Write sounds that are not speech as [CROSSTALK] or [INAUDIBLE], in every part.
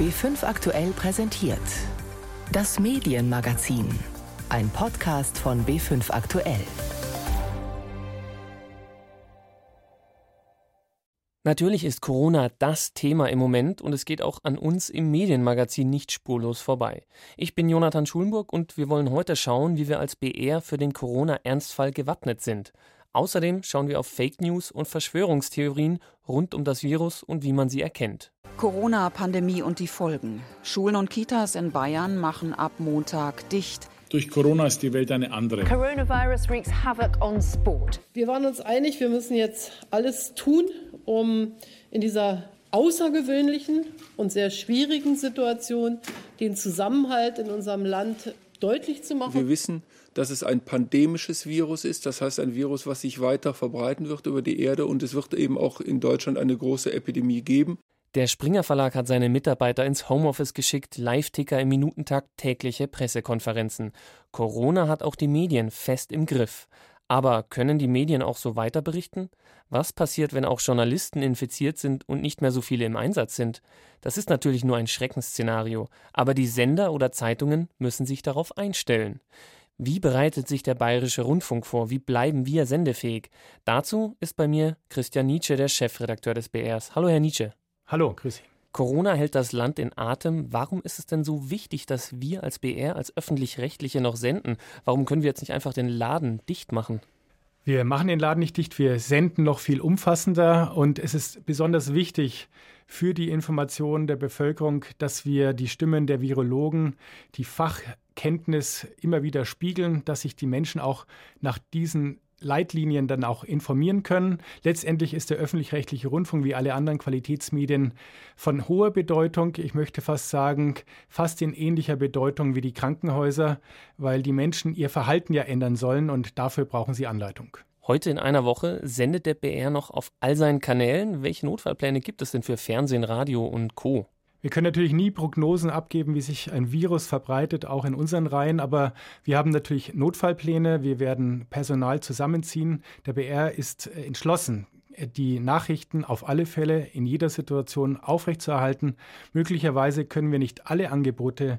B5 aktuell präsentiert. Das Medienmagazin. Ein Podcast von B5 aktuell. Natürlich ist Corona das Thema im Moment und es geht auch an uns im Medienmagazin nicht spurlos vorbei. Ich bin Jonathan Schulenburg und wir wollen heute schauen, wie wir als BR für den Corona-Ernstfall gewappnet sind. Außerdem schauen wir auf Fake News und Verschwörungstheorien rund um das Virus und wie man sie erkennt. Corona-Pandemie und die Folgen. Schulen und Kitas in Bayern machen ab Montag dicht. Durch Corona ist die Welt eine andere. Coronavirus wreaks havoc on sport. Wir waren uns einig, wir müssen jetzt alles tun, um in dieser außergewöhnlichen und sehr schwierigen Situation den Zusammenhalt in unserem Land deutlich zu machen. Wir wissen, dass es ein pandemisches Virus ist, das heißt ein Virus, was sich weiter verbreiten wird über die Erde und es wird eben auch in Deutschland eine große Epidemie geben. Der Springer Verlag hat seine Mitarbeiter ins Homeoffice geschickt, Live-Ticker im Minutentakt, tägliche Pressekonferenzen. Corona hat auch die Medien fest im Griff. Aber können die Medien auch so weiter berichten? Was passiert, wenn auch Journalisten infiziert sind und nicht mehr so viele im Einsatz sind? Das ist natürlich nur ein Schreckensszenario, aber die Sender oder Zeitungen müssen sich darauf einstellen. Wie bereitet sich der Bayerische Rundfunk vor? Wie bleiben wir sendefähig? Dazu ist bei mir Christian Nietzsche, der Chefredakteur des BRs. Hallo, Herr Nietzsche. Hallo, grüß Sie. Corona hält das Land in Atem. Warum ist es denn so wichtig, dass wir als BR, als öffentlich-rechtliche noch senden? Warum können wir jetzt nicht einfach den Laden dicht machen? Wir machen den Laden nicht dicht, wir senden noch viel umfassender und es ist besonders wichtig für die Information der Bevölkerung, dass wir die Stimmen der Virologen, die Fachkenntnis immer wieder spiegeln, dass sich die Menschen auch nach diesen Leitlinien dann auch informieren können. Letztendlich ist der öffentlich-rechtliche Rundfunk wie alle anderen Qualitätsmedien von hoher Bedeutung. Ich möchte fast sagen, fast in ähnlicher Bedeutung wie die Krankenhäuser, weil die Menschen ihr Verhalten ja ändern sollen und dafür brauchen sie Anleitung. Heute in einer Woche sendet der BR noch auf all seinen Kanälen. Welche Notfallpläne gibt es denn für Fernsehen, Radio und Co? Wir können natürlich nie Prognosen abgeben, wie sich ein Virus verbreitet, auch in unseren Reihen, aber wir haben natürlich Notfallpläne, wir werden Personal zusammenziehen. Der BR ist äh, entschlossen, die Nachrichten auf alle Fälle in jeder Situation aufrechtzuerhalten. Möglicherweise können wir nicht alle Angebote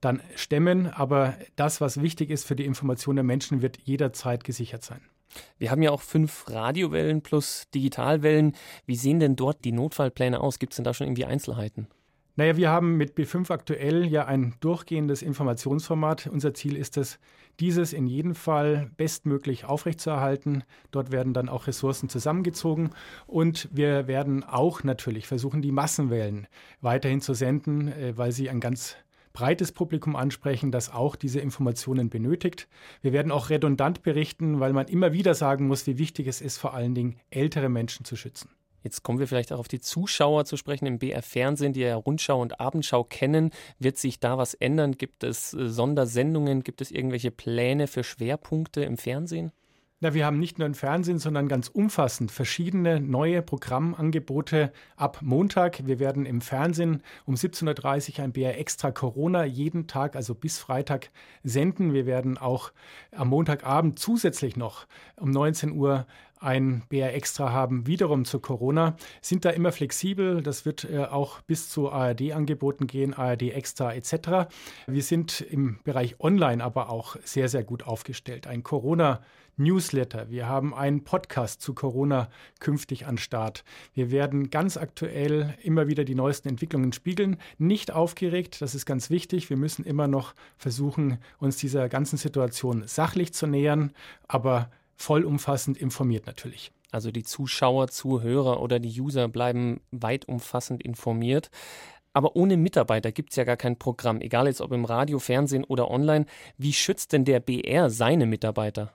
dann stemmen, aber das, was wichtig ist für die Information der Menschen, wird jederzeit gesichert sein. Wir haben ja auch fünf Radiowellen plus Digitalwellen. Wie sehen denn dort die Notfallpläne aus? Gibt es denn da schon irgendwie Einzelheiten? Naja, wir haben mit B5 aktuell ja ein durchgehendes Informationsformat. Unser Ziel ist es, dieses in jedem Fall bestmöglich aufrechtzuerhalten. Dort werden dann auch Ressourcen zusammengezogen und wir werden auch natürlich versuchen, die Massenwellen weiterhin zu senden, äh, weil sie ein ganz breites Publikum ansprechen, das auch diese Informationen benötigt. Wir werden auch redundant berichten, weil man immer wieder sagen muss, wie wichtig es ist, vor allen Dingen ältere Menschen zu schützen. Jetzt kommen wir vielleicht auch auf die Zuschauer zu sprechen im BR Fernsehen, die ja Rundschau und Abendschau kennen. Wird sich da was ändern? Gibt es äh, Sondersendungen? Gibt es irgendwelche Pläne für Schwerpunkte im Fernsehen? Na, wir haben nicht nur im Fernsehen, sondern ganz umfassend verschiedene neue Programmangebote ab Montag. Wir werden im Fernsehen um 17.30 Uhr ein BR Extra Corona jeden Tag, also bis Freitag, senden. Wir werden auch am Montagabend zusätzlich noch um 19 Uhr ein BR Extra haben, wiederum zu Corona, sind da immer flexibel. Das wird äh, auch bis zu ARD-Angeboten gehen, ARD Extra etc. Wir sind im Bereich Online aber auch sehr, sehr gut aufgestellt. Ein Corona- Newsletter, wir haben einen Podcast zu Corona künftig an Start. Wir werden ganz aktuell immer wieder die neuesten Entwicklungen spiegeln. Nicht aufgeregt, das ist ganz wichtig. Wir müssen immer noch versuchen, uns dieser ganzen Situation sachlich zu nähern, aber vollumfassend informiert natürlich. Also die Zuschauer, Zuhörer oder die User bleiben weit umfassend informiert. Aber ohne Mitarbeiter gibt es ja gar kein Programm, egal jetzt ob im Radio, Fernsehen oder online. Wie schützt denn der BR seine Mitarbeiter?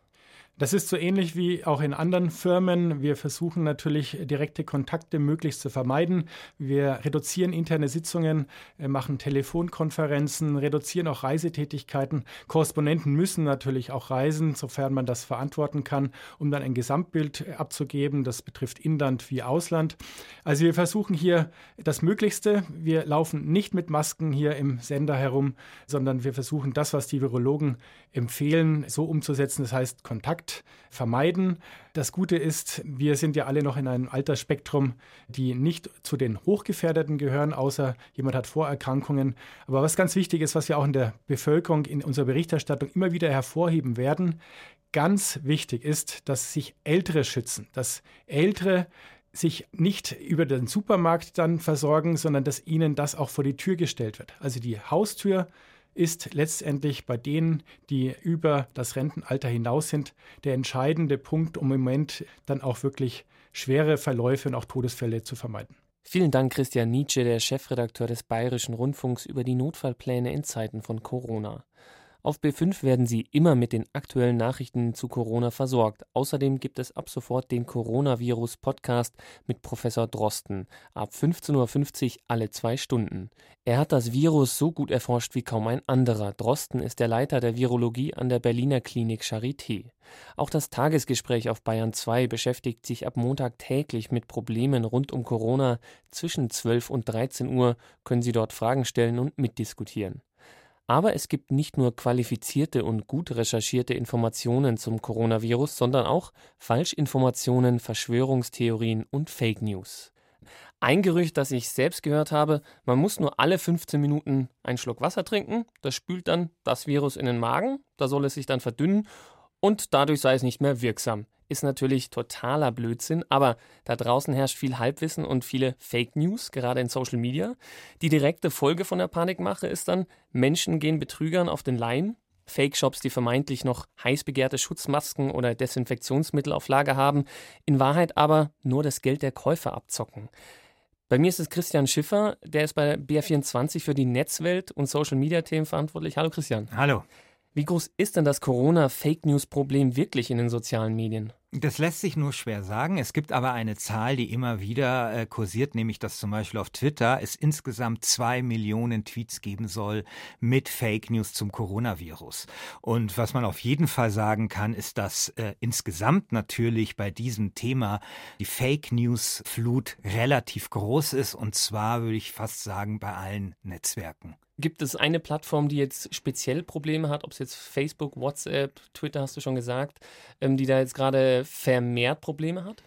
Das ist so ähnlich wie auch in anderen Firmen. Wir versuchen natürlich direkte Kontakte möglichst zu vermeiden. Wir reduzieren interne Sitzungen, machen Telefonkonferenzen, reduzieren auch Reisetätigkeiten. Korrespondenten müssen natürlich auch reisen, sofern man das verantworten kann, um dann ein Gesamtbild abzugeben. Das betrifft Inland wie Ausland. Also wir versuchen hier das Möglichste. Wir laufen nicht mit Masken hier im Sender herum, sondern wir versuchen das, was die Virologen empfehlen, so umzusetzen. Das heißt Kontakt Kontakt vermeiden. Das Gute ist, wir sind ja alle noch in einem Altersspektrum, die nicht zu den Hochgefährdeten gehören, außer jemand hat Vorerkrankungen. Aber was ganz wichtig ist, was wir auch in der Bevölkerung in unserer Berichterstattung immer wieder hervorheben werden, ganz wichtig ist, dass sich Ältere schützen, dass Ältere sich nicht über den Supermarkt dann versorgen, sondern dass ihnen das auch vor die Tür gestellt wird. Also die Haustür ist letztendlich bei denen, die über das Rentenalter hinaus sind, der entscheidende Punkt, um im Moment dann auch wirklich schwere Verläufe und auch Todesfälle zu vermeiden. Vielen Dank, Christian Nietzsche, der Chefredakteur des Bayerischen Rundfunks, über die Notfallpläne in Zeiten von Corona. Auf B5 werden Sie immer mit den aktuellen Nachrichten zu Corona versorgt. Außerdem gibt es ab sofort den Coronavirus-Podcast mit Professor Drosten. Ab 15.50 Uhr alle zwei Stunden. Er hat das Virus so gut erforscht wie kaum ein anderer. Drosten ist der Leiter der Virologie an der Berliner Klinik Charité. Auch das Tagesgespräch auf Bayern 2 beschäftigt sich ab Montag täglich mit Problemen rund um Corona. Zwischen 12 und 13 Uhr können Sie dort Fragen stellen und mitdiskutieren. Aber es gibt nicht nur qualifizierte und gut recherchierte Informationen zum Coronavirus, sondern auch Falschinformationen, Verschwörungstheorien und Fake News. Ein Gerücht, das ich selbst gehört habe, man muss nur alle 15 Minuten einen Schluck Wasser trinken, das spült dann das Virus in den Magen, da soll es sich dann verdünnen und dadurch sei es nicht mehr wirksam ist natürlich totaler Blödsinn, aber da draußen herrscht viel Halbwissen und viele Fake News, gerade in Social Media. Die direkte Folge von der Panikmache ist dann, Menschen gehen Betrügern auf den Leim. Fake-Shops, die vermeintlich noch heiß begehrte Schutzmasken oder Desinfektionsmittel auf Lager haben, in Wahrheit aber nur das Geld der Käufer abzocken. Bei mir ist es Christian Schiffer, der ist bei BR24 für die Netzwelt und Social-Media-Themen verantwortlich. Hallo Christian. Hallo. Wie groß ist denn das Corona-Fake-News-Problem wirklich in den sozialen Medien? Das lässt sich nur schwer sagen. Es gibt aber eine Zahl, die immer wieder äh, kursiert, nämlich dass zum Beispiel auf Twitter es insgesamt zwei Millionen Tweets geben soll mit Fake News zum Coronavirus. Und was man auf jeden Fall sagen kann, ist, dass äh, insgesamt natürlich bei diesem Thema die Fake News Flut relativ groß ist. Und zwar würde ich fast sagen bei allen Netzwerken. Gibt es eine Plattform, die jetzt speziell Probleme hat, ob es jetzt Facebook, WhatsApp, Twitter hast du schon gesagt, ähm, die da jetzt gerade vermehrt Probleme hat?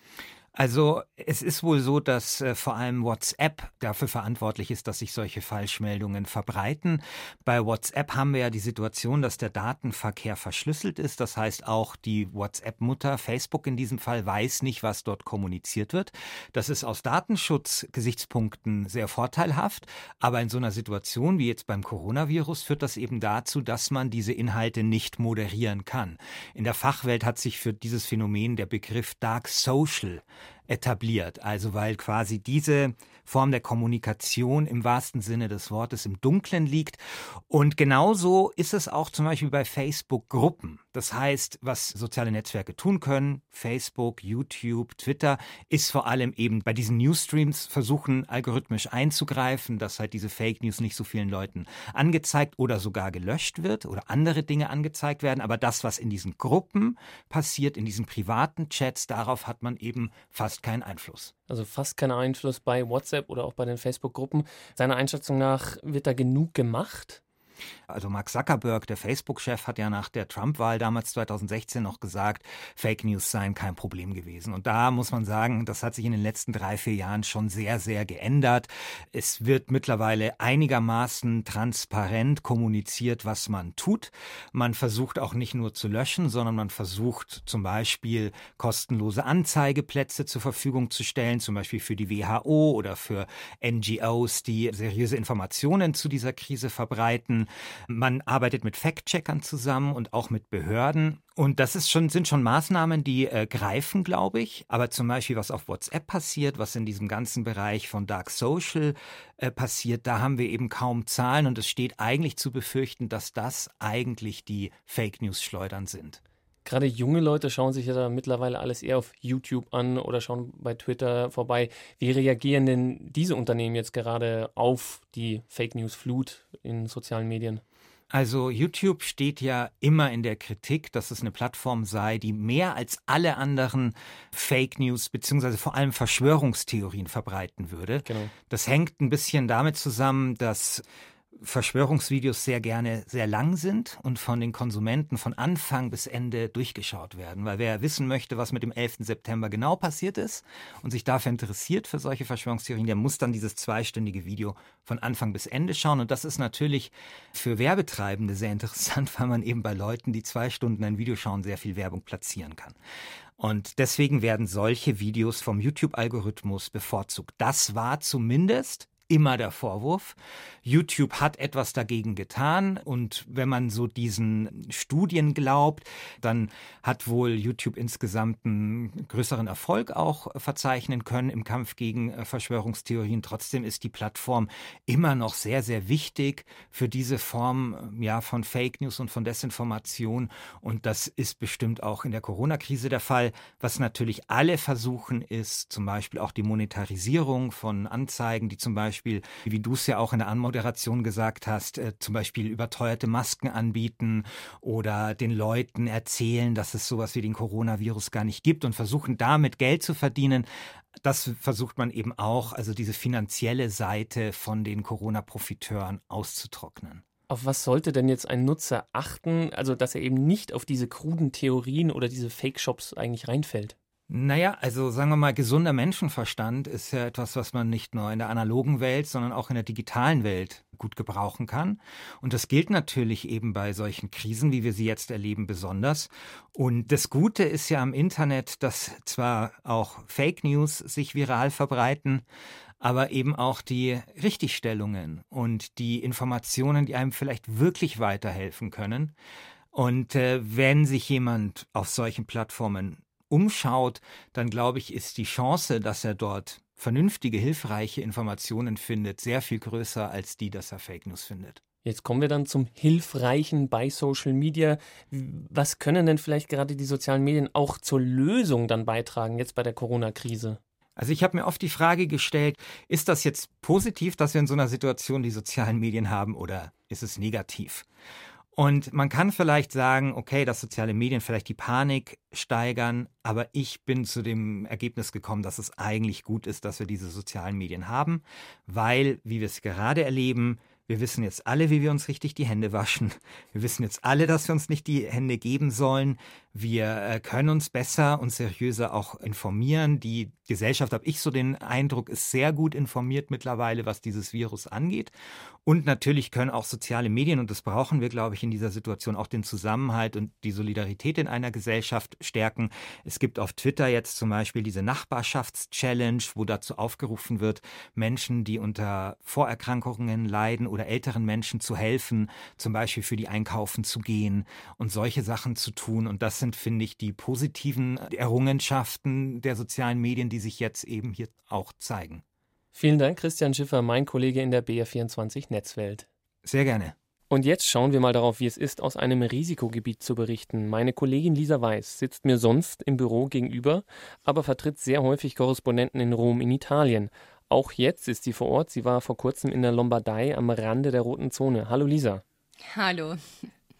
Also es ist wohl so, dass äh, vor allem WhatsApp dafür verantwortlich ist, dass sich solche Falschmeldungen verbreiten. Bei WhatsApp haben wir ja die Situation, dass der Datenverkehr verschlüsselt ist. Das heißt, auch die WhatsApp-Mutter, Facebook in diesem Fall, weiß nicht, was dort kommuniziert wird. Das ist aus Datenschutzgesichtspunkten sehr vorteilhaft. Aber in so einer Situation wie jetzt beim Coronavirus führt das eben dazu, dass man diese Inhalte nicht moderieren kann. In der Fachwelt hat sich für dieses Phänomen der Begriff Dark Social etabliert. Also weil quasi diese Form der Kommunikation im wahrsten Sinne des Wortes im Dunklen liegt. Und genauso ist es auch zum Beispiel bei Facebook-Gruppen. Das heißt, was soziale Netzwerke tun können, Facebook, YouTube, Twitter, ist vor allem eben bei diesen Newsstreams versuchen, algorithmisch einzugreifen, dass halt diese Fake News nicht so vielen Leuten angezeigt oder sogar gelöscht wird oder andere Dinge angezeigt werden. Aber das, was in diesen Gruppen passiert, in diesen privaten Chats, darauf hat man eben fast keinen Einfluss also fast keinen Einfluss bei WhatsApp oder auch bei den Facebook-Gruppen. Seiner Einschätzung nach wird da genug gemacht? Also Mark Zuckerberg, der Facebook-Chef, hat ja nach der Trump-Wahl damals 2016 noch gesagt, Fake News seien kein Problem gewesen. Und da muss man sagen, das hat sich in den letzten drei, vier Jahren schon sehr, sehr geändert. Es wird mittlerweile einigermaßen transparent kommuniziert, was man tut. Man versucht auch nicht nur zu löschen, sondern man versucht zum Beispiel kostenlose Anzeigeplätze zur Verfügung zu stellen, zum Beispiel für die WHO oder für NGOs, die seriöse Informationen zu dieser Krise verbreiten. Man arbeitet mit Fact-Checkern zusammen und auch mit Behörden. Und das ist schon, sind schon Maßnahmen, die äh, greifen, glaube ich. Aber zum Beispiel, was auf WhatsApp passiert, was in diesem ganzen Bereich von Dark Social äh, passiert, da haben wir eben kaum Zahlen. Und es steht eigentlich zu befürchten, dass das eigentlich die Fake News-Schleudern sind. Gerade junge Leute schauen sich ja da mittlerweile alles eher auf YouTube an oder schauen bei Twitter vorbei. Wie reagieren denn diese Unternehmen jetzt gerade auf die Fake News Flut in sozialen Medien? Also YouTube steht ja immer in der Kritik, dass es eine Plattform sei, die mehr als alle anderen Fake News beziehungsweise vor allem Verschwörungstheorien verbreiten würde. Genau. Das hängt ein bisschen damit zusammen, dass Verschwörungsvideos sehr gerne sehr lang sind und von den Konsumenten von Anfang bis Ende durchgeschaut werden. Weil wer wissen möchte, was mit dem 11. September genau passiert ist und sich dafür interessiert für solche Verschwörungstheorien, der muss dann dieses zweistündige Video von Anfang bis Ende schauen. Und das ist natürlich für Werbetreibende sehr interessant, [LAUGHS] weil man eben bei Leuten, die zwei Stunden ein Video schauen, sehr viel Werbung platzieren kann. Und deswegen werden solche Videos vom YouTube-Algorithmus bevorzugt. Das war zumindest immer der Vorwurf. YouTube hat etwas dagegen getan und wenn man so diesen Studien glaubt, dann hat wohl YouTube insgesamt einen größeren Erfolg auch verzeichnen können im Kampf gegen äh, Verschwörungstheorien. Trotzdem ist die Plattform immer noch sehr, sehr wichtig für diese Form äh, ja, von Fake News und von Desinformation und das ist bestimmt auch in der Corona-Krise der Fall. Was natürlich alle versuchen, ist zum Beispiel auch die Monetarisierung von Anzeigen, die zum Beispiel Beispiel, wie du es ja auch in der Anmoderation gesagt hast, äh, zum Beispiel überteuerte Masken anbieten oder den Leuten erzählen, dass es sowas wie den Coronavirus gar nicht gibt und versuchen damit Geld zu verdienen. Das versucht man eben auch, also diese finanzielle Seite von den Corona-Profiteuren auszutrocknen. Auf was sollte denn jetzt ein Nutzer achten, also dass er eben nicht auf diese kruden Theorien oder diese Fake-Shops eigentlich reinfällt? Naja, also sagen wir mal, gesunder Menschenverstand ist ja etwas, was man nicht nur in der analogen Welt, sondern auch in der digitalen Welt gut gebrauchen kann. Und das gilt natürlich eben bei solchen Krisen, wie wir sie jetzt erleben, besonders. Und das Gute ist ja am Internet, dass zwar auch Fake News sich viral verbreiten, aber eben auch die Richtigstellungen und die Informationen, die einem vielleicht wirklich weiterhelfen können. Und äh, wenn sich jemand auf solchen Plattformen umschaut, dann glaube ich, ist die Chance, dass er dort vernünftige, hilfreiche Informationen findet, sehr viel größer als die, dass er Fake News findet. Jetzt kommen wir dann zum Hilfreichen bei Social Media. Was können denn vielleicht gerade die sozialen Medien auch zur Lösung dann beitragen, jetzt bei der Corona-Krise? Also ich habe mir oft die Frage gestellt, ist das jetzt positiv, dass wir in so einer Situation die sozialen Medien haben oder ist es negativ? Und man kann vielleicht sagen, okay, dass soziale Medien vielleicht die Panik steigern, aber ich bin zu dem Ergebnis gekommen, dass es eigentlich gut ist, dass wir diese sozialen Medien haben, weil, wie wir es gerade erleben, wir wissen jetzt alle, wie wir uns richtig die Hände waschen. Wir wissen jetzt alle, dass wir uns nicht die Hände geben sollen. Wir äh, können uns besser und seriöser auch informieren. Die Gesellschaft, habe ich so den Eindruck, ist sehr gut informiert mittlerweile, was dieses Virus angeht. Und natürlich können auch soziale Medien, und das brauchen wir, glaube ich, in dieser Situation, auch den Zusammenhalt und die Solidarität in einer Gesellschaft stärken. Es gibt auf Twitter jetzt zum Beispiel diese Nachbarschaftschallenge, wo dazu aufgerufen wird, Menschen, die unter Vorerkrankungen leiden oder älteren Menschen zu helfen, zum Beispiel für die Einkaufen zu gehen und solche Sachen zu tun. Und das sind, finde ich, die positiven Errungenschaften der sozialen Medien, die sich jetzt eben hier auch zeigen. Vielen Dank, Christian Schiffer, mein Kollege in der BR24 Netzwelt. Sehr gerne. Und jetzt schauen wir mal darauf, wie es ist, aus einem Risikogebiet zu berichten. Meine Kollegin Lisa Weiß sitzt mir sonst im Büro gegenüber, aber vertritt sehr häufig Korrespondenten in Rom in Italien. Auch jetzt ist sie vor Ort. Sie war vor kurzem in der Lombardei am Rande der roten Zone. Hallo Lisa. Hallo.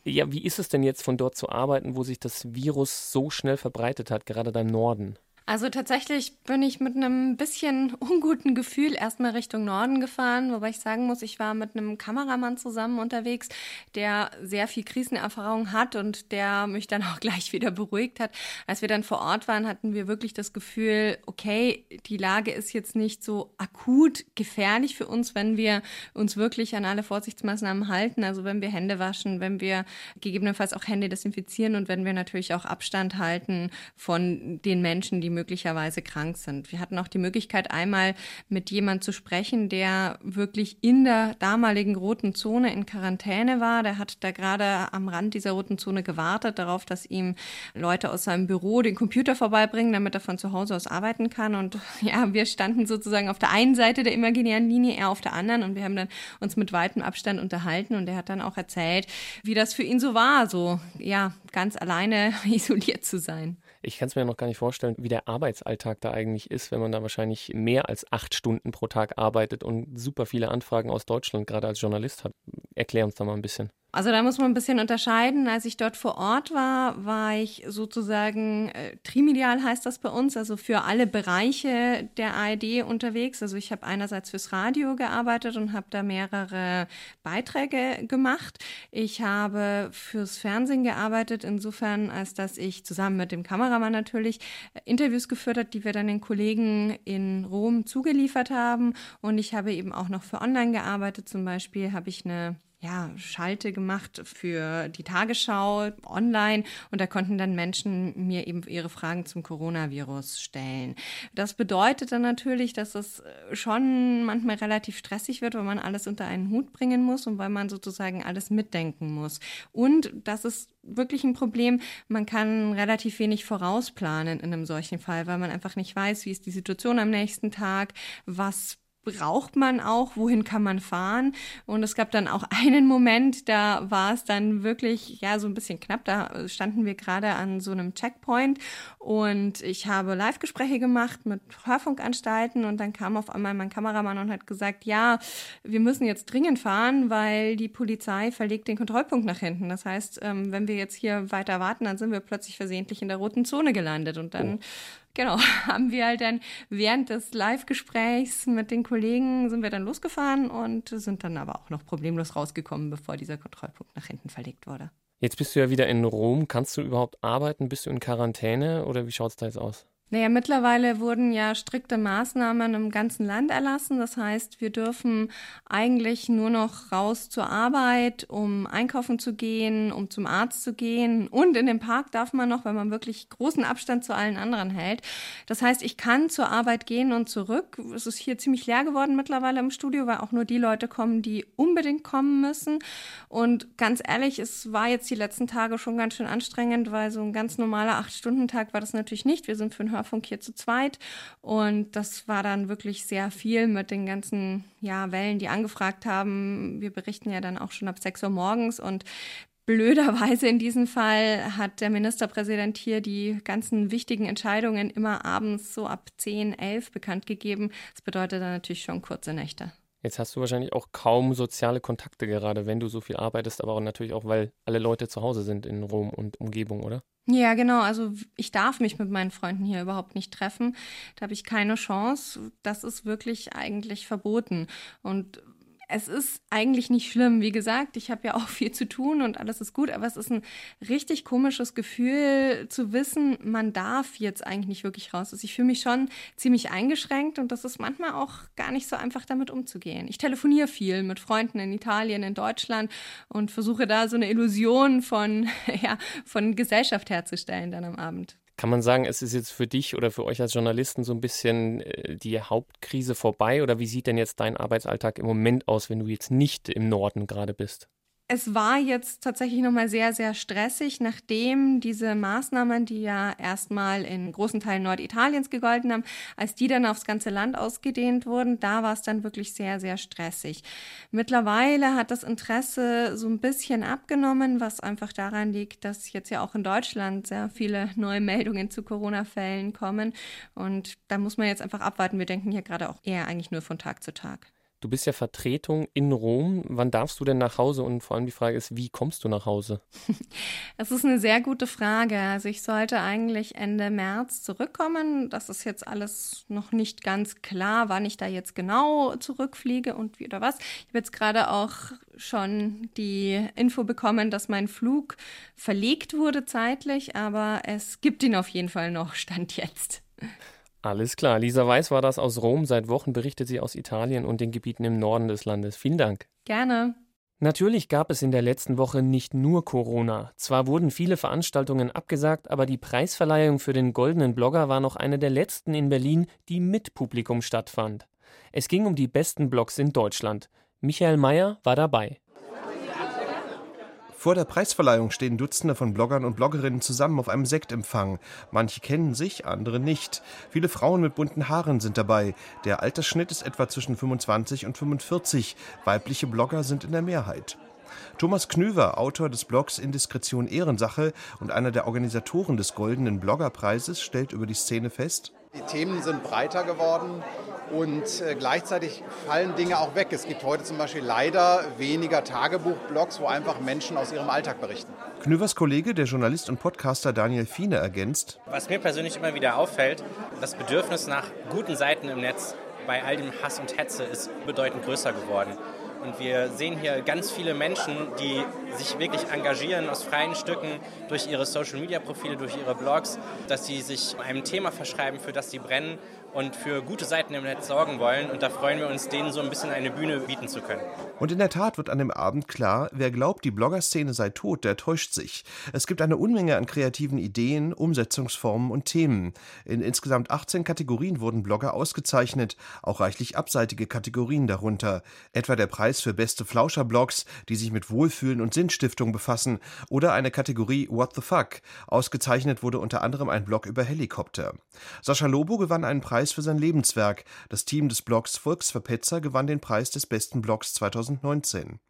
Ja, wie ist es denn jetzt von dort zu arbeiten, wo sich das Virus so schnell verbreitet hat, gerade da im Norden? Also tatsächlich bin ich mit einem bisschen [LAUGHS] unguten Gefühl erstmal Richtung Norden gefahren, wobei ich sagen muss, ich war mit einem Kameramann zusammen unterwegs, der sehr viel Krisenerfahrung hat und der mich dann [LAUGHS] auch gleich wieder beruhigt hat. Als wir dann vor Ort waren, hatten wir wirklich das Gefühl, okay, die Lage ist jetzt nicht so akut gefährlich für uns, wenn wir uns wirklich an alle Vorsichtsmaßnahmen halten, also wenn wir Hände waschen, wenn wir gegebenenfalls auch Hände desinfizieren und wenn wir natürlich auch Abstand halten von den Menschen, die möglicherweise krank sind. Wir hatten auch die Möglichkeit, einmal mit jemand zu sprechen, der wirklich in der damaligen roten Zone in Quarantäne war. Der hat da gerade am Rand dieser roten Zone gewartet darauf, dass ihm Leute aus seinem Büro den Computer vorbeibringen, damit er von zu Hause aus arbeiten kann. Und [LAUGHS] ja, wir standen sozusagen auf der einen Seite der imaginären Linie, er auf der anderen. Und wir haben dann uns mit weitem Abstand unterhalten. Und er hat dann auch erzählt, wie das für ihn so war, so ja, ganz alleine [LAUGHS] isoliert zu sein. Ich kann es mir noch gar nicht vorstellen, wie der Arbeitsalltag da eigentlich ist, wenn man da wahrscheinlich mehr als acht Stunden pro Tag arbeitet und super viele Anfragen aus Deutschland gerade als Journalist hat. Erklär uns da mal ein bisschen. Also da muss man ein bisschen unterscheiden. Als ich dort vor Ort war, war ich sozusagen äh, trimedial heißt das bei uns, also für alle Bereiche der ARD unterwegs. Also ich habe einerseits fürs Radio gearbeitet und habe da mehrere Beiträge gemacht. Ich habe fürs Fernsehen gearbeitet, insofern als dass ich zusammen mit dem Kameramann natürlich äh, Interviews geführt habe, die wir dann den Kollegen in Rom zugeliefert haben. Und ich habe eben auch noch für Online gearbeitet. Zum Beispiel habe ich eine ja, Schalte gemacht für die Tagesschau online und da konnten dann Menschen mir eben ihre Fragen zum Coronavirus stellen. Das bedeutet dann natürlich, dass es schon manchmal relativ stressig wird, weil man alles unter einen Hut bringen muss und weil man sozusagen alles mitdenken muss. Und das ist wirklich ein Problem. Man kann relativ wenig vorausplanen in einem solchen Fall, weil man einfach nicht weiß, wie ist die Situation am nächsten Tag, was braucht man auch, wohin kann man fahren. Und es gab dann auch [LAUGHS] einen Moment, da war es dann wirklich, ja, so ein bisschen knapp. Da standen wir gerade an so einem Checkpoint und ich habe Live-Gespräche gemacht mit Hörfunkanstalten und dann kam auf einmal mein Kameramann und hat gesagt, ja, wir müssen jetzt dringend fahren, weil die Polizei verlegt den Kontrollpunkt nach hinten. Das heißt, ähm, wenn wir jetzt hier weiter warten, dann sind wir plötzlich versehentlich in der roten Zone gelandet und dann oh genau, [LAUGHS] haben wir halt dann während des Live-Gesprächs mit den Kollegen sind wir dann losgefahren und sind dann aber auch noch problemlos rausgekommen, bevor dieser Kontrollpunkt nach hinten verlegt wurde. Jetzt bist du ja wieder in Rom. Kannst du überhaupt arbeiten? Bist du in Quarantäne oder wie schaut es da jetzt aus? Naja, mittlerweile wurden ja strikte Maßnahmen im ganzen Land erlassen. Das heißt, wir dürfen eigentlich nur noch raus zur Arbeit, um einkaufen zu gehen, um zum Arzt zu gehen. Und in den Park darf man noch, wenn man wirklich großen Abstand zu allen anderen hält. Das heißt, ich kann zur Arbeit gehen und zurück. Es ist hier ziemlich leer geworden mittlerweile im Studio, weil auch nur die Leute kommen, die unbedingt kommen müssen. Und ganz ehrlich, es war jetzt die letzten Tage schon ganz schön anstrengend, weil so ein ganz normaler Acht-Stunden-Tag war das natürlich nicht. Wir sind für ein Hörfunk hier zu zweit. Und das war dann wirklich sehr viel mit den ganzen ja, Wellen, die angefragt haben. Wir berichten ja dann auch schon ab 6 Uhr morgens und Blöderweise in diesem Fall hat der Ministerpräsident hier die ganzen wichtigen Entscheidungen immer abends so ab 10, 11 bekannt gegeben. Das bedeutet dann natürlich schon kurze Nächte. Jetzt hast du wahrscheinlich auch kaum soziale Kontakte gerade, wenn du so viel arbeitest, aber auch natürlich auch, weil alle Leute zu Hause sind in Rom und Umgebung, oder? Ja, genau. Also ich darf mich mit meinen Freunden hier überhaupt nicht treffen. Da habe ich keine Chance. Das ist wirklich eigentlich verboten. Und es ist eigentlich nicht schlimm. Wie gesagt, ich habe ja auch viel zu tun und alles ist gut, aber es ist ein richtig komisches Gefühl zu wissen, man darf jetzt eigentlich nicht wirklich raus. Also ich fühle mich schon ziemlich eingeschränkt und das ist manchmal auch gar nicht so einfach damit umzugehen. Ich telefoniere viel mit Freunden in Italien, in Deutschland und versuche da so eine Illusion von, [LAUGHS] ja, von Gesellschaft herzustellen dann am Abend. Kann man sagen, es ist jetzt für dich oder für euch als Journalisten so ein bisschen äh, die Hauptkrise vorbei? Oder wie sieht denn jetzt dein Arbeitsalltag im Moment aus, wenn du jetzt nicht im Norden gerade bist? Es war jetzt tatsächlich nochmal sehr, sehr stressig, nachdem diese Maßnahmen, die ja erstmal in großen Teilen Norditaliens gegolten haben, als die dann aufs ganze Land ausgedehnt wurden, da war es dann wirklich sehr, sehr stressig. Mittlerweile hat das Interesse so ein bisschen abgenommen, was einfach daran liegt, dass jetzt ja auch in Deutschland sehr viele neue Meldungen zu Corona-Fällen kommen. Und da muss man jetzt einfach abwarten. Wir denken hier gerade auch eher eigentlich nur von Tag zu Tag. Du bist ja Vertretung in Rom. Wann darfst du denn nach Hause? Und vor allem die Frage ist, wie kommst du nach Hause? [LAUGHS] Das ist eine sehr gute Frage. Also ich sollte eigentlich Ende März zurückkommen. Das ist jetzt alles noch nicht ganz klar, wann ich da jetzt genau zurückfliege und wie oder was. Ich habe jetzt gerade auch schon die Info bekommen, dass mein Flug verlegt wurde zeitlich, aber es gibt ihn auf jeden Fall noch, stand jetzt. [LAUGHS] Alles klar. Lisa Weiß war das aus Rom. Seit Wochen berichtet sie aus Italien und den Gebieten im Norden des Landes. Vielen Dank. Gerne. Natürlich gab es in der letzten Woche nicht nur Corona. Zwar wurden viele Veranstaltungen abgesagt, aber die Preisverleihung für den goldenen Blogger war noch eine der letzten in Berlin, die mit Publikum stattfand. Es ging um die besten Blogs in Deutschland. Michael Mayer war dabei. Vor der Preisverleihung stehen Dutzende von Bloggern und Bloggerinnen zusammen auf einem Sektempfang. Manche kennen sich, andere nicht. Viele Frauen mit bunten Haaren sind dabei. Der Altersschnitt ist etwa zwischen 25 und 45. Weibliche Blogger sind in der Mehrheit. Thomas Knüver, Autor des Blogs Indiskretion Ehrensache und einer der Organisatoren des Goldenen Bloggerpreises, stellt über die Szene fest, die Themen sind breiter geworden. und äh, gleichzeitig fallen Dinge auch weg. Es gibt heute zum Beispiel leider weniger Tagebuchblogs, wo einfach Menschen aus ihrem Alltag berichten. Knüvers Kollege, der Journalist und Podcaster Daniel Fiene ergänzt. Was mir persönlich immer wieder auffällt, das Bedürfnis nach guten Seiten im Netz bei all dem Hass und Hetze ist bedeutend größer geworden. Und wir sehen hier ganz viele Menschen, die sich wirklich engagieren aus freien Stücken durch ihre Social-Media-Profile, durch ihre Blogs, dass sie sich einem Thema verschreiben, für das sie brennen und für gute Seiten im Netz sorgen wollen. Und da freuen wir uns, denen so ein bisschen eine Bühne bieten zu können. Und in der Tat wird an dem Abend klar, wer glaubt, die Bloggerszene sei tot, der täuscht sich. Es gibt eine Unmenge an kreativen Ideen, Umsetzungsformen und Themen. In insgesamt 18 Kategorien wurden Blogger ausgezeichnet, auch reichlich abseitige Kategorien darunter. Etwa der Preis für beste Flauscher-Blogs, die sich mit Wohlfühlen und Sinnstiftung befassen, oder eine Kategorie What the Fuck. Ausgezeichnet wurde unter anderem ein Blog über Helikopter. Sascha Lobo gewann einen Preis Preis für sein Lebenswerk. Das Team des Blogs Volksverpetzer gewann den Preis des besten Blogs 2019.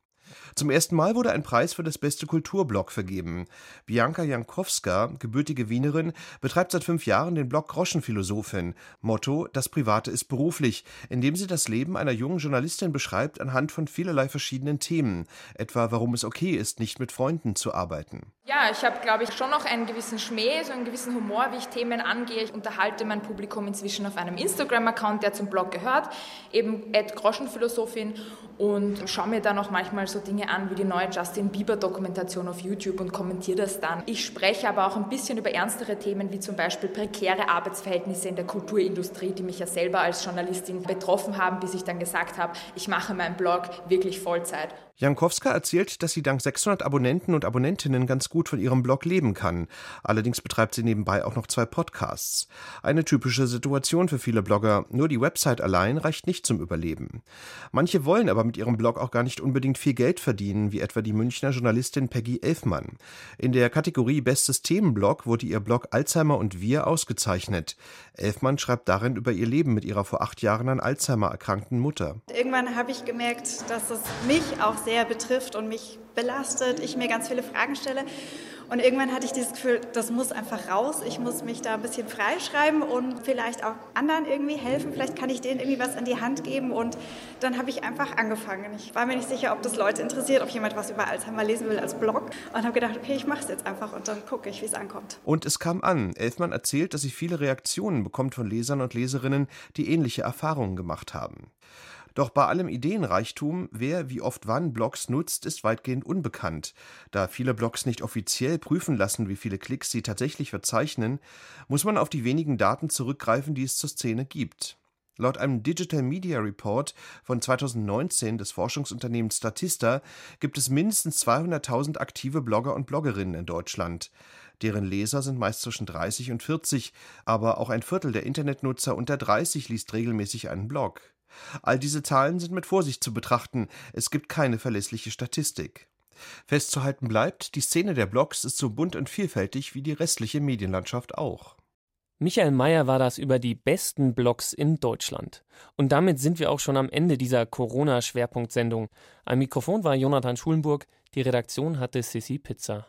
Zum ersten Mal wurde ein Preis für das beste Kulturblog vergeben. Bianca Jankowska, gebürtige Wienerin, betreibt seit fünf Jahren den Blog Groschenphilosophin. Motto: Das Private ist beruflich, indem sie das Leben einer jungen Journalistin beschreibt anhand von vielerlei verschiedenen Themen. Etwa, warum es okay ist, nicht mit Freunden zu arbeiten. Ja, ich habe, glaube ich, schon noch einen gewissen Schmäh, so einen gewissen Humor, wie ich Themen angehe. Ich unterhalte mein Publikum inzwischen auf einem Instagram-Account, der zum Blog gehört, eben Groschenphilosophin und schaue mir dann auch manchmal so Dinge an wie die neue Justin Bieber-Dokumentation auf YouTube und kommentiere das dann. Ich spreche aber auch ein bisschen über ernstere Themen wie zum Beispiel prekäre Arbeitsverhältnisse in der Kulturindustrie, die mich ja selber als Journalistin betroffen haben, bis ich dann gesagt habe, ich mache meinen Blog wirklich Vollzeit. Jankowska erzählt, dass sie dank 600 Abonnenten und Abonnentinnen ganz gut von ihrem Blog leben kann. Allerdings betreibt sie nebenbei auch noch zwei Podcasts. Eine typische Situation für viele Blogger. Nur die Website allein reicht nicht zum Überleben. Manche wollen aber mit ihrem Blog auch gar nicht unbedingt viel Geld verdienen, wie etwa die Münchner Journalistin Peggy Elfmann. In der Kategorie Bestes Themenblog wurde ihr Blog Alzheimer und wir ausgezeichnet. Elfmann schreibt darin über ihr Leben mit ihrer vor acht Jahren an Alzheimer erkrankten Mutter. Irgendwann habe ich gemerkt, dass es mich auch sehr sehr betrifft und mich belastet, ich mir ganz viele Fragen stelle. Und irgendwann hatte ich dieses Gefühl, das muss einfach raus. Ich muss mich da ein bisschen freischreiben und vielleicht auch anderen irgendwie helfen. Vielleicht kann ich denen irgendwie was an die Hand geben. Und dann habe ich einfach angefangen. Ich war mir nicht sicher, ob das Leute interessiert, ob jemand was über Alzheimer lesen will als Blog. Und habe gedacht, okay, ich mache es jetzt einfach und dann gucke ich, wie es ankommt. Und es kam an. Elfmann erzählt, dass sie viele Reaktionen bekommt von Lesern und Leserinnen, die ähnliche Erfahrungen gemacht haben. Doch bei allem Ideenreichtum, wer wie oft wann Blogs nutzt, ist weitgehend unbekannt. Da viele Blogs nicht offiziell prüfen lassen, wie viele Klicks sie tatsächlich verzeichnen, muss man auf die wenigen Daten zurückgreifen, die es zur Szene gibt. Laut einem Digital Media Report von 2019 des Forschungsunternehmens Statista gibt es mindestens 200.000 aktive Blogger und Bloggerinnen in Deutschland. Deren Leser sind meist zwischen 30 und 40, aber auch ein Viertel der Internetnutzer unter 30 liest regelmäßig einen Blog. All diese Zahlen sind mit Vorsicht zu betrachten, es gibt keine verlässliche Statistik. Festzuhalten bleibt, die Szene der Blogs ist so bunt und vielfältig wie die restliche Medienlandschaft auch. Michael Mayer war das über die besten Blogs in Deutschland. Und damit sind wir auch schon am Ende dieser Corona-Schwerpunktsendung. Am Mikrofon war Jonathan Schulenburg, die Redaktion hatte Sissi Pizza.